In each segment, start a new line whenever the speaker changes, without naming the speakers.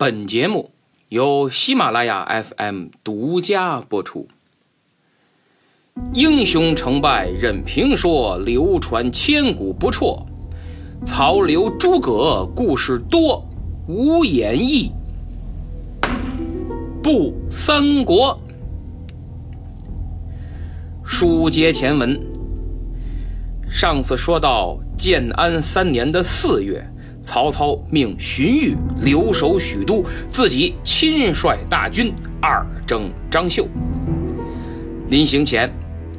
本节目由喜马拉雅 FM 独家播出。英雄成败任评说，流传千古不辍。曹刘诸葛故事多，无演义不三国。书接前文，上次说到建安三年的四月。曹操命荀彧留守许都，自己亲率大军二征张绣。临行前，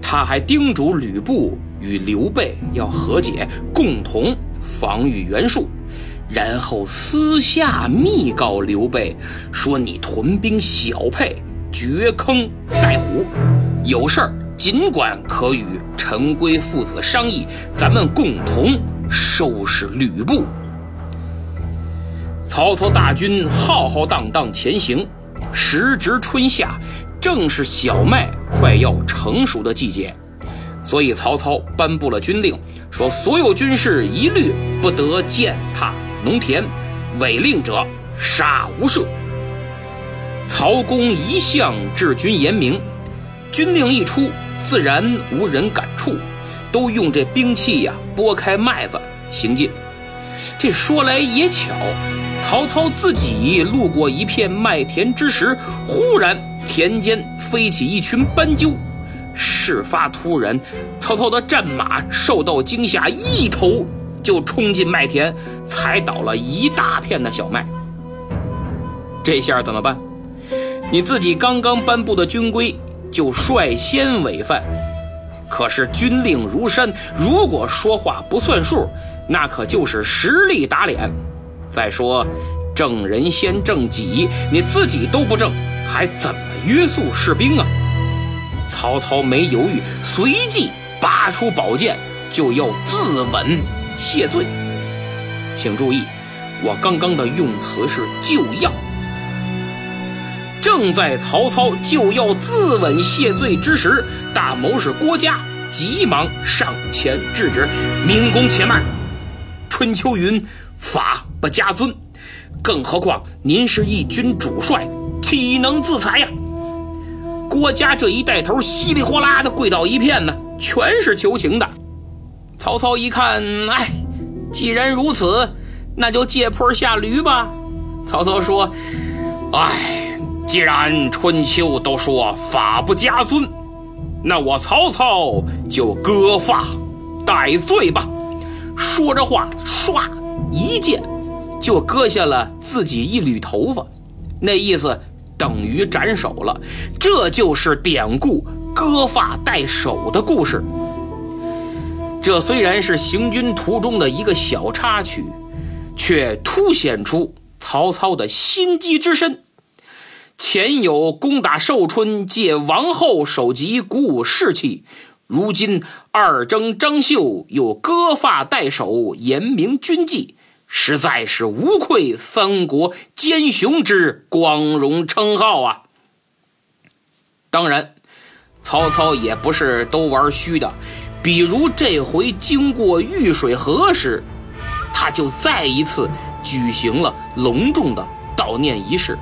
他还叮嘱吕布与刘备要和解，共同防御袁术。然后私下密告刘备说：“你屯兵小沛，掘坑待虎，有事儿尽管可与陈规父子商议，咱们共同收拾吕布。”曹操大军浩浩荡荡前行，时值春夏，正是小麦快要成熟的季节，所以曹操颁布了军令，说所有军士一律不得践踏农田，违令者杀无赦。曹公一向治军严明，军令一出，自然无人敢触，都用这兵器呀拨开麦子行进。这说来也巧。曹操自己路过一片麦田之时，忽然田间飞起一群斑鸠。事发突然，曹操的战马受到惊吓，一头就冲进麦田，踩倒了一大片的小麦。这下怎么办？你自己刚刚颁布的军规就率先违反，可是军令如山，如果说话不算数，那可就是实力打脸。再说，正人先正己，你自己都不正，还怎么约束士兵啊？曹操没犹豫，随即拔出宝剑，就要自刎谢罪。请注意，我刚刚的用词是“就要”。正在曹操就要自刎谢罪之时，大谋士郭嘉急忙上前制止：“明公且慢，春秋云。”法不加尊，更何况您是一军主帅，岂能自裁呀？郭嘉这一带头，稀里哗啦的跪倒一片呢，全是求情的。曹操一看，哎，既然如此，那就借坡下驴吧。曹操说：“哎，既然春秋都说法不加尊，那我曹操就割发戴罪吧。”说着话，唰。一剑就割下了自己一缕头发，那意思等于斩首了。这就是典故“割发代首”的故事。这虽然是行军途中的一个小插曲，却凸显出曹操的心机之深。前有攻打寿春，借王后首级鼓舞士气；如今二征张绣，又割发代首，严明军纪。实在是无愧三国奸雄之光荣称号啊！当然，曹操也不是都玩虚的，比如这回经过玉水河时，他就再一次举行了隆重的悼念仪式，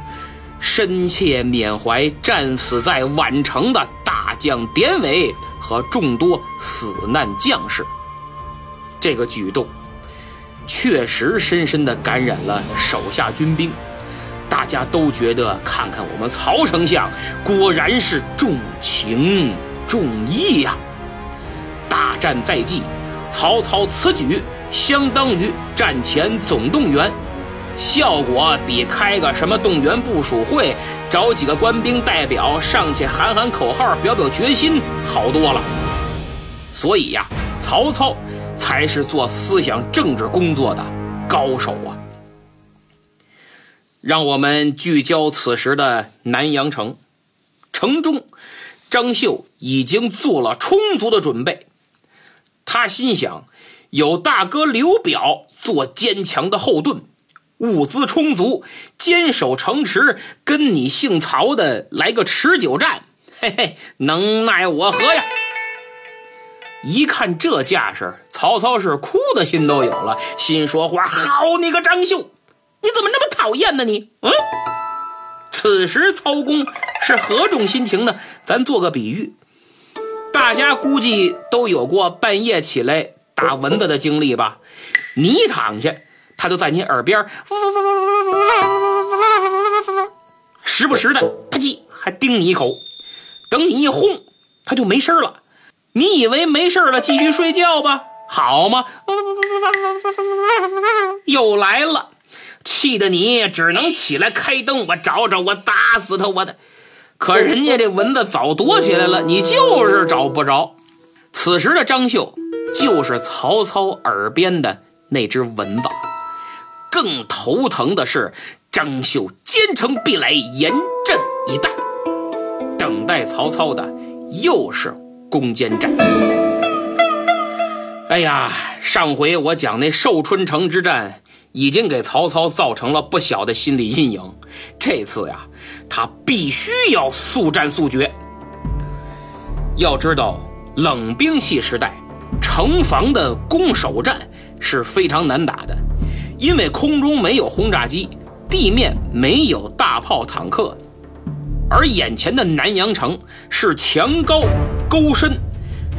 深切缅怀战死在宛城的大将典韦和众多死难将士。这个举动。确实深深地感染了手下军兵，大家都觉得，看看我们曹丞相，果然是重情重义呀！大战在即，曹操此举相当于战前总动员，效果比开个什么动员部署会，找几个官兵代表上去喊喊口号、表表决心好多了。所以呀，曹操。才是做思想政治工作的高手啊！让我们聚焦此时的南阳城，城中张绣已经做了充足的准备。他心想，有大哥刘表做坚强的后盾，物资充足，坚守城池，跟你姓曹的来个持久战，嘿嘿，能奈我何呀？一看这架势，曹操是哭的心都有了，心说话：“好你个张绣，你怎么那么讨厌呢？你，嗯。此时曹公是何种心情呢？咱做个比喻，大家估计都有过半夜起来打蚊子的经历吧？你一躺下，他就在你耳边，时不时的吧唧还叮你一口。等你一轰，他就没事了。你以为没事了，继续睡觉吧？好吗？又来了，气得你只能起来开灯，我找找，我打死他，我的！可人家这蚊子早躲起来了，你就是找不着。此时的张绣就是曹操耳边的那只蚊子。更头疼的是，张绣坚城必来，严阵以待。等待曹操的又是攻坚战。哎呀，上回我讲那寿春城之战，已经给曹操造成了不小的心理阴影。这次呀，他必须要速战速决。要知道，冷兵器时代，城防的攻守战是非常难打的，因为空中没有轰炸机，地面没有大炮坦克。而眼前的南阳城是墙高沟深，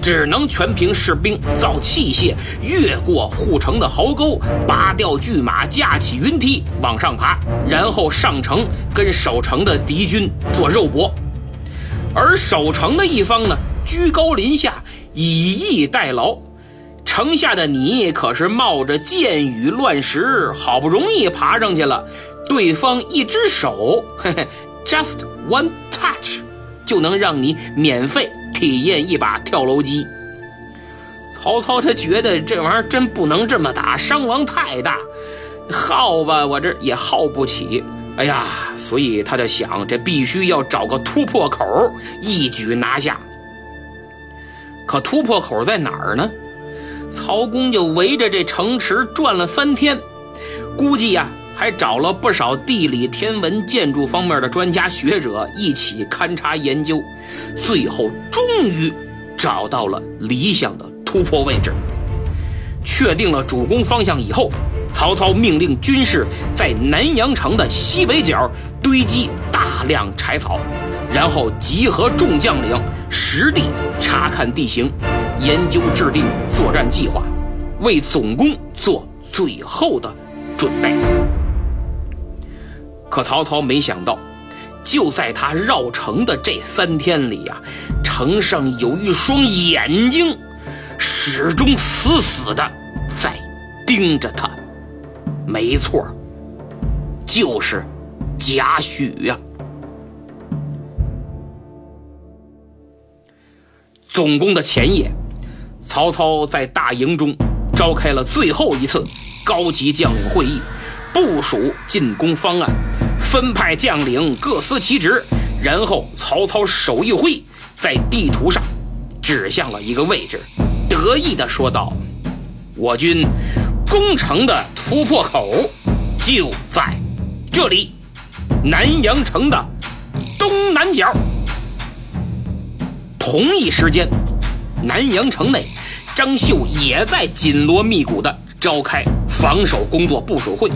只能全凭士兵造器械，越过护城的壕沟，拔掉巨马，架起云梯往上爬，然后上城跟守城的敌军做肉搏。而守城的一方呢，居高临下，以逸待劳。城下的你可是冒着箭雨乱石，好不容易爬上去了，对方一只手，嘿嘿。Just one touch，就能让你免费体验一把跳楼机。曹操他觉得这玩意儿真不能这么打，伤亡太大，耗吧我这也耗不起。哎呀，所以他就想，这必须要找个突破口，一举拿下。可突破口在哪儿呢？曹公就围着这城池转了三天，估计呀。还找了不少地理、天文、建筑方面的专家学者一起勘察研究，最后终于找到了理想的突破位置。确定了主攻方向以后，曹操命令军士在南阳城的西北角堆积大量柴草，然后集合众将领，实地查看地形，研究制定作战计划，为总攻做最后的准备。可曹操没想到，就在他绕城的这三天里呀，城上有一双眼睛，始终死死的在盯着他。没错，就是贾诩呀。总攻的前夜，曹操在大营中召开了最后一次高级将领会议。部署进攻方案，分派将领各司其职，然后曹操手一挥，在地图上指向了一个位置，得意地说道：“我军攻城的突破口就在这里，南阳城的东南角。”同一时间，南阳城内，张绣也在紧锣密鼓地召开防守工作部署会。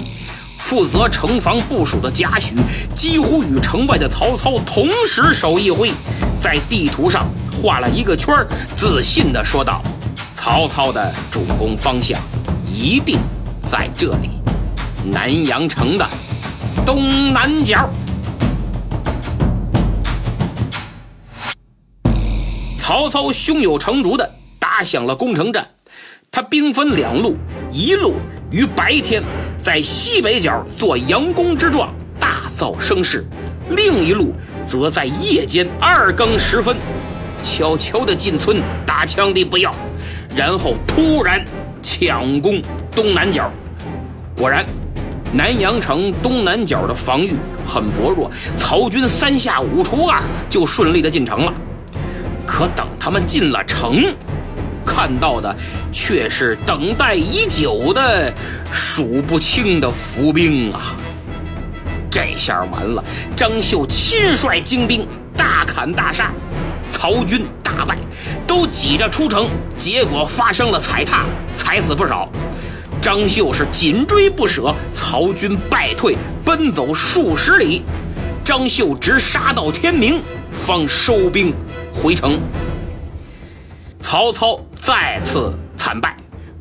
负责城防部署的贾诩几乎与城外的曹操同时手一挥，在地图上画了一个圈自信地说道：“曹操的主攻方向一定在这里，南阳城的东南角。”曹操胸有成竹地打响了攻城战，他兵分两路，一路于白天。在西北角做佯攻之状，大造声势；另一路则在夜间二更时分，悄悄地进村打枪的不要，然后突然抢攻东南角。果然，南阳城东南角的防御很薄弱，曹军三下五除二就顺利地进城了。可等他们进了城，看到的却是等待已久的数不清的伏兵啊！这下完了，张绣亲率精兵大砍大杀，曹军大败，都挤着出城，结果发生了踩踏，踩死不少。张绣是紧追不舍，曹军败退，奔走数十里。张绣直杀到天明，方收兵回城。曹操再次惨败，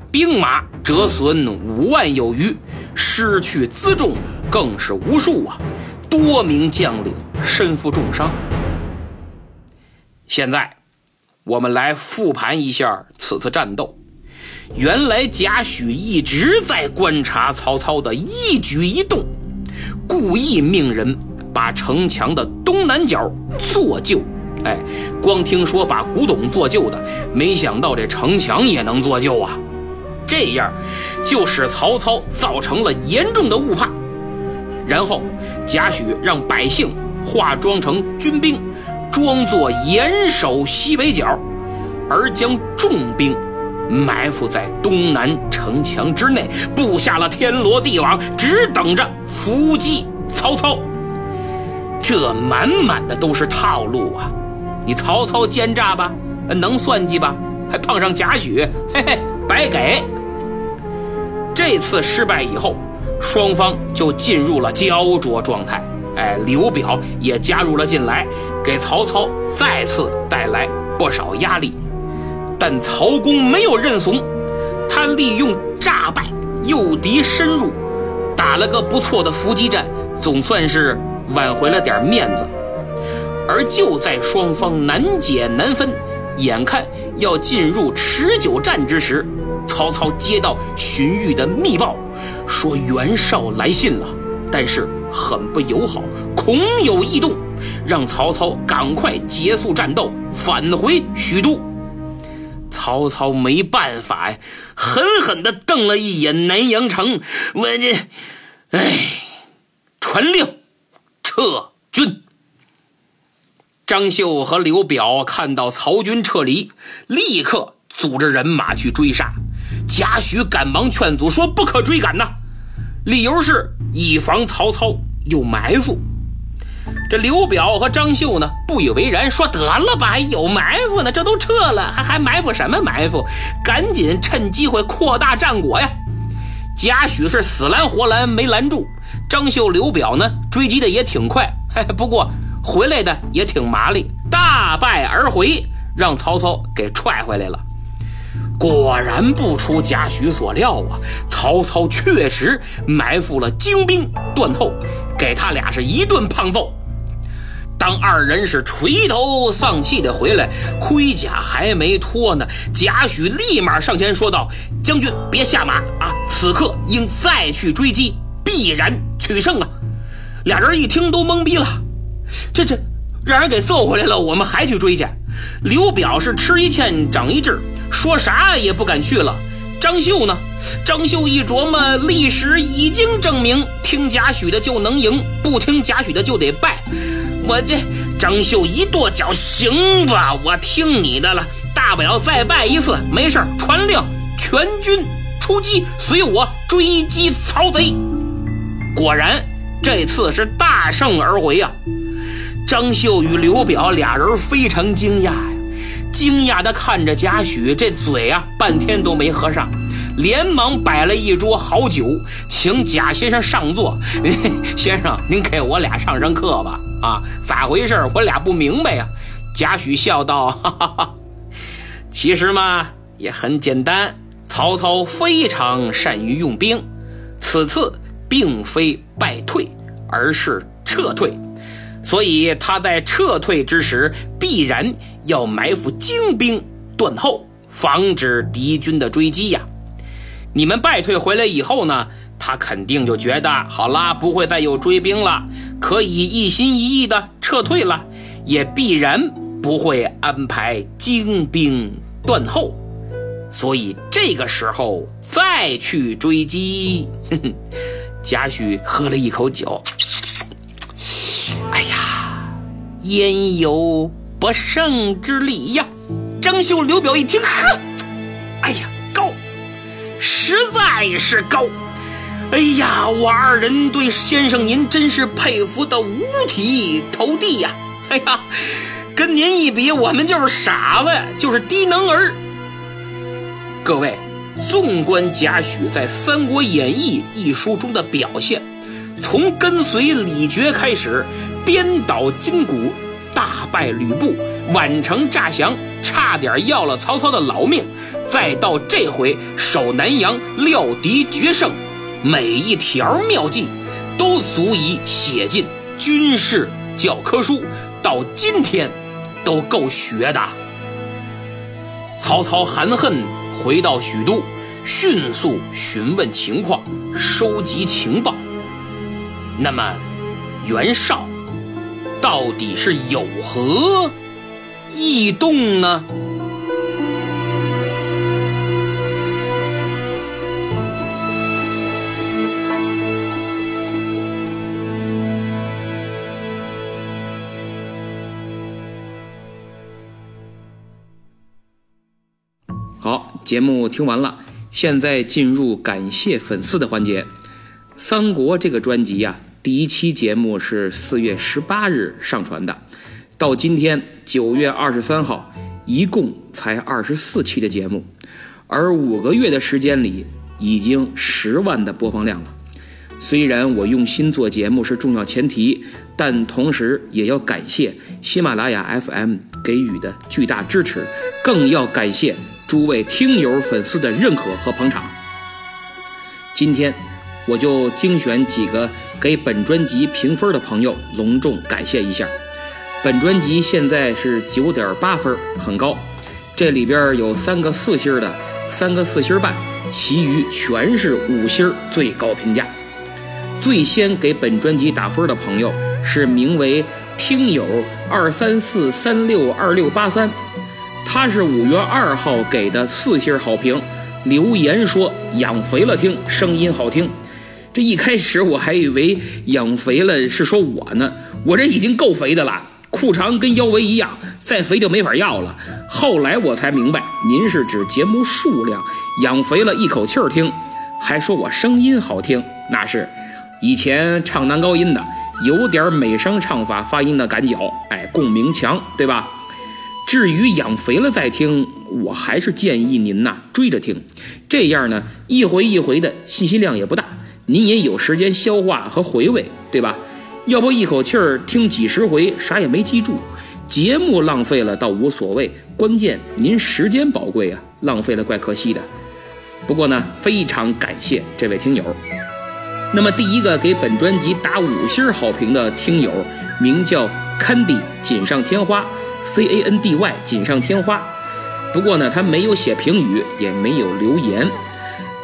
兵马折损五万有余，失去辎重更是无数啊！多名将领身负重伤。现在，我们来复盘一下此次战斗。原来贾诩一直在观察曹操的一举一动，故意命人把城墙的东南角做旧。哎，光听说把古董做旧的，没想到这城墙也能做旧啊！这样就使曹操造成了严重的误判。然后贾诩让百姓化妆成军兵，装作严守西北角，而将重兵。埋伏在东南城墙之内，布下了天罗地网，只等着伏击曹操。这满满的都是套路啊！你曹操奸诈吧，能算计吧，还碰上贾诩，嘿嘿，白给。这次失败以后，双方就进入了焦灼状态。哎，刘表也加入了进来，给曹操再次带来不少压力。但曹公没有认怂，他利用诈败诱敌深入，打了个不错的伏击战，总算是挽回了点面子。而就在双方难解难分，眼看要进入持久战之时，曹操接到荀彧的密报，说袁绍来信了，但是很不友好，恐有异动，让曹操赶快结束战斗，返回许都。曹操没办法呀，狠狠地瞪了一眼南阳城，问你：“哎，传令，撤军。”张绣和刘表看到曹军撤离，立刻组织人马去追杀。贾诩赶忙劝阻说：“不可追赶呐，理由是以防曹操有埋伏。”这刘表和张绣呢不以为然，说得了吧，还有埋伏呢，这都撤了，还还埋伏什么埋伏？赶紧趁机会扩大战果呀！贾诩是死拦活拦没拦住，张绣、刘表呢追击的也挺快，嘿，不过回来的也挺麻利，大败而回，让曹操给踹回来了。果然不出贾诩所料啊，曹操确实埋伏了精兵断后，给他俩是一顿胖揍。当二人是垂头丧气的回来，盔甲还没脱呢，贾诩立马上前说道：“将军别下马啊，此刻应再去追击，必然取胜啊！”俩人一听都懵逼了，这这让人给揍回来了，我们还去追去？刘表是吃一堑长一智，说啥也不敢去了。张绣呢？张绣一琢磨，历史已经证明，听贾诩的就能赢，不听贾诩的就得败。我这张绣一跺脚，行吧，我听你的了，大不了再败一次，没事传令，全军出击，随我追击曹贼。果然，这次是大胜而回呀！张绣与刘表俩人非常惊讶呀，惊讶的看着贾诩，这嘴啊半天都没合上。连忙摆了一桌好酒，请贾先生上座。先生，您给我俩上上课吧。啊，咋回事？我俩不明白呀。贾诩笑道：“哈哈哈，其实嘛，也很简单。曹操非常善于用兵，此次并非败退，而是撤退。所以他在撤退之时，必然要埋伏精兵断后，防止敌军的追击呀。”你们败退回来以后呢，他肯定就觉得好啦，不会再有追兵了，可以一心一意的撤退了，也必然不会安排精兵断后，所以这个时候再去追击。贾诩喝了一口酒，焉有不胜之理呀！张绣、刘表一听，呵。哎呀，高实在是高，哎呀，我二人对先生您真是佩服的五体投地呀！哎呀，跟您一比，我们就是傻子，就是低能儿。各位，纵观贾诩在《三国演义》一书中的表现，从跟随李傕开始，颠倒筋骨，大败吕布，宛城诈降，差点要了曹操的老命，再到这回守南阳，料敌决胜，每一条妙计都足以写进军事教科书，到今天都够学的。曹操含恨回到许都。迅速询问情况，收集情报。那么，袁绍到底是有何异动呢？好，节目听完了。现在进入感谢粉丝的环节，《三国》这个专辑呀，第一期节目是四月十八日上传的，到今天九月二十三号，一共才二十四期的节目，而五个月的时间里，已经十万的播放量了。虽然我用心做节目是重要前提，但同时也要感谢喜马拉雅 FM 给予的巨大支持，更要感谢。诸位听友、粉丝的认可和捧场，今天我就精选几个给本专辑评分的朋友，隆重感谢一下。本专辑现在是九点八分，很高。这里边有三个四星的，三个四星半，其余全是五星最高评价。最先给本专辑打分的朋友是名为听友二三四三六二六八三。他是五月二号给的四星好评，留言说养肥了听声音好听。这一开始我还以为养肥了是说我呢，我这已经够肥的了，裤长跟腰围一样，再肥就没法要了。后来我才明白，您是指节目数量养肥了一口气儿听，还说我声音好听，那是以前唱男高音的，有点美声唱法，发音的感觉，哎，共鸣强，对吧？至于养肥了再听，我还是建议您呐追着听，这样呢一回一回的信息量也不大，您也有时间消化和回味，对吧？要不一口气儿听几十回，啥也没记住，节目浪费了倒无所谓，关键您时间宝贵啊，浪费了怪可惜的。不过呢，非常感谢这位听友。那么第一个给本专辑打五星好评的听友，名叫 Candy 锦上添花。C A N D Y 锦上添花，不过呢，他没有写评语，也没有留言。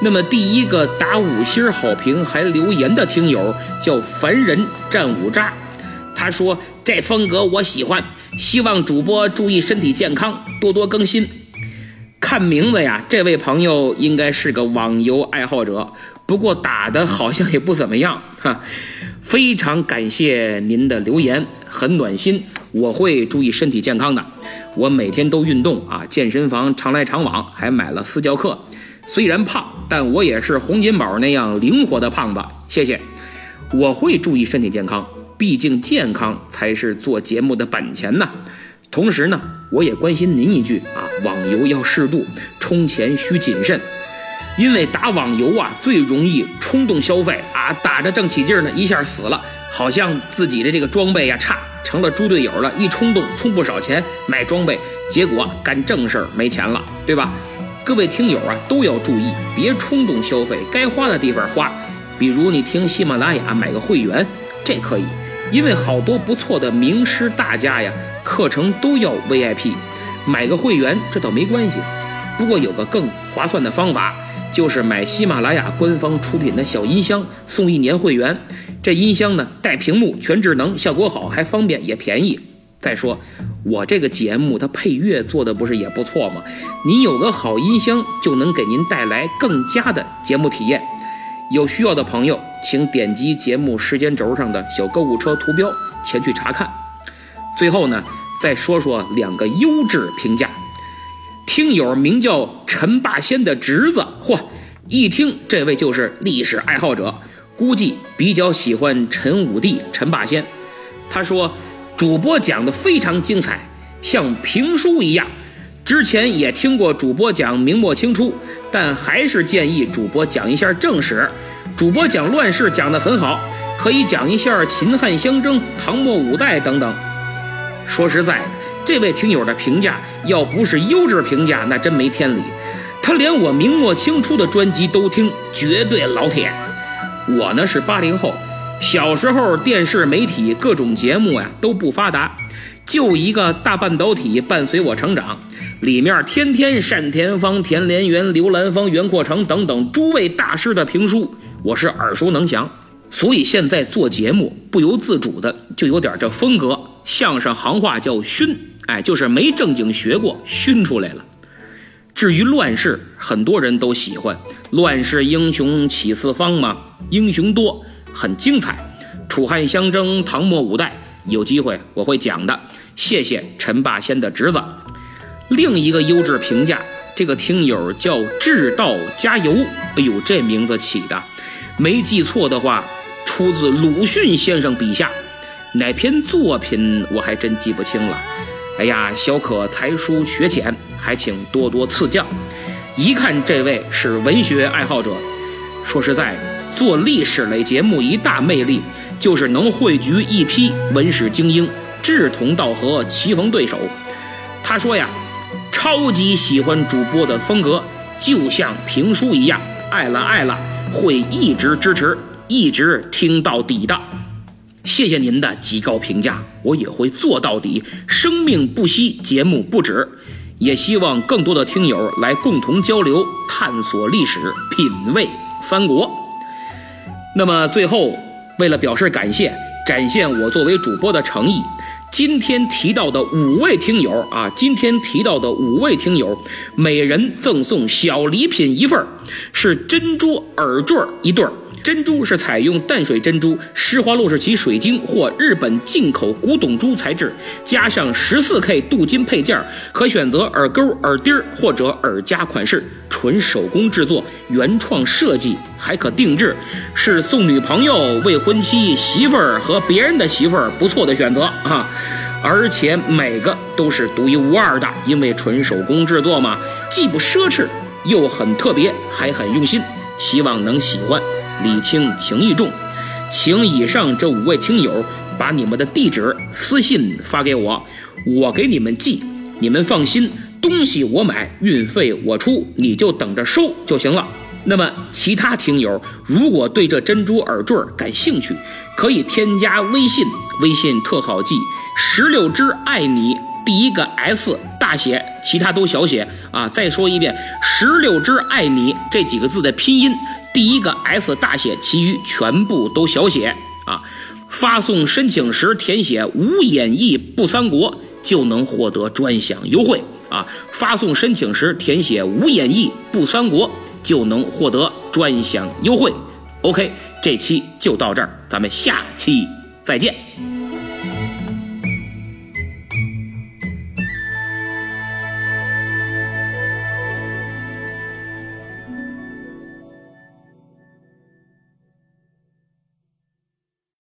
那么第一个打五星好评还留言的听友叫凡人战五渣，他说这风格我喜欢，希望主播注意身体健康，多多更新。看名字呀，这位朋友应该是个网游爱好者，不过打的好像也不怎么样 哈。非常感谢您的留言，很暖心。我会注意身体健康的，我每天都运动啊，健身房常来常往，还买了私教课。虽然胖，但我也是洪金宝那样灵活的胖子。谢谢，我会注意身体健康，毕竟健康才是做节目的本钱呐。同时呢，我也关心您一句啊，网游要适度，充钱需谨慎。因为打网游啊，最容易冲动消费啊，打着正起劲呢，一下死了，好像自己的这个装备呀差，成了猪队友了。一冲动充不少钱买装备，结果干正事儿没钱了，对吧？各位听友啊，都要注意，别冲动消费，该花的地方花。比如你听喜马拉雅买个会员，这可以，因为好多不错的名师大家呀，课程都要 VIP，买个会员这倒没关系。不过有个更划算的方法。就是买喜马拉雅官方出品的小音箱，送一年会员。这音箱呢，带屏幕，全智能，效果好，还方便，也便宜。再说，我这个节目它配乐做的不是也不错吗？您有个好音箱，就能给您带来更佳的节目体验。有需要的朋友，请点击节目时间轴上的小购物车图标前去查看。最后呢，再说说两个优质评价。听友名叫陈霸先的侄子，嚯，一听这位就是历史爱好者，估计比较喜欢陈武帝陈霸先。他说，主播讲的非常精彩，像评书一样，之前也听过主播讲明末清初，但还是建议主播讲一下正史。主播讲乱世讲得很好，可以讲一下秦汉相争、唐末五代等等。说实在的，这位听友的评价要不是优质评价，那真没天理。他连我明末清初的专辑都听，绝对老铁。我呢是八零后，小时候电视媒体各种节目呀都不发达，就一个大半导体伴随我成长。里面天天单田芳、田连元、刘兰芳、袁阔成等等诸位大师的评书，我是耳熟能详。所以现在做节目不由自主的就有点这风格，相声行话叫熏，哎，就是没正经学过，熏出来了。至于乱世，很多人都喜欢乱世英雄起四方嘛，英雄多，很精彩。楚汉相争，唐末五代，有机会我会讲的。谢谢陈霸先的侄子。另一个优质评价，这个听友叫智道加油。哎呦，这名字起的，没记错的话，出自鲁迅先生笔下。哪篇作品我还真记不清了。哎呀，小可才疏学浅，还请多多赐教。一看这位是文学爱好者。说实在的，做历史类节目一大魅力就是能汇聚一批文史精英，志同道合，棋逢对手。他说呀。超级喜欢主播的风格，就像评书一样，爱了爱了，会一直支持，一直听到底的。谢谢您的极高评价，我也会做到底。生命不息，节目不止，也希望更多的听友来共同交流，探索历史，品味三国。那么最后，为了表示感谢，展现我作为主播的诚意。今天提到的五位听友啊，今天提到的五位听友，每人赠送小礼品一份是珍珠耳坠一对珍珠是采用淡水珍珠、施华洛世奇水晶或日本进口古董珠材质，加上十四 K 镀金配件，可选择耳钩、耳钉或者耳夹款式，纯手工制作，原创设计，还可定制，是送女朋友、未婚妻、媳妇儿和别人的媳妇儿不错的选择啊！而且每个都是独一无二的，因为纯手工制作嘛，既不奢侈，又很特别，还很用心，希望能喜欢。礼轻情意重，请以上这五位听友把你们的地址私信发给我，我给你们寄。你们放心，东西我买，运费我出，你就等着收就行了。那么其他听友如果对这珍珠耳坠感兴趣，可以添加微信，微信特好记，石榴汁爱你，第一个 S 大写，其他都小写啊。再说一遍，石榴汁爱你这几个字的拼音。第一个 S 大写，其余全部都小写啊！发送申请时填写“无演义不三国”就能获得专享优惠啊！发送申请时填写“无演绎不三国”就能获得专享优惠。OK，这期就到这儿，咱们下期再见。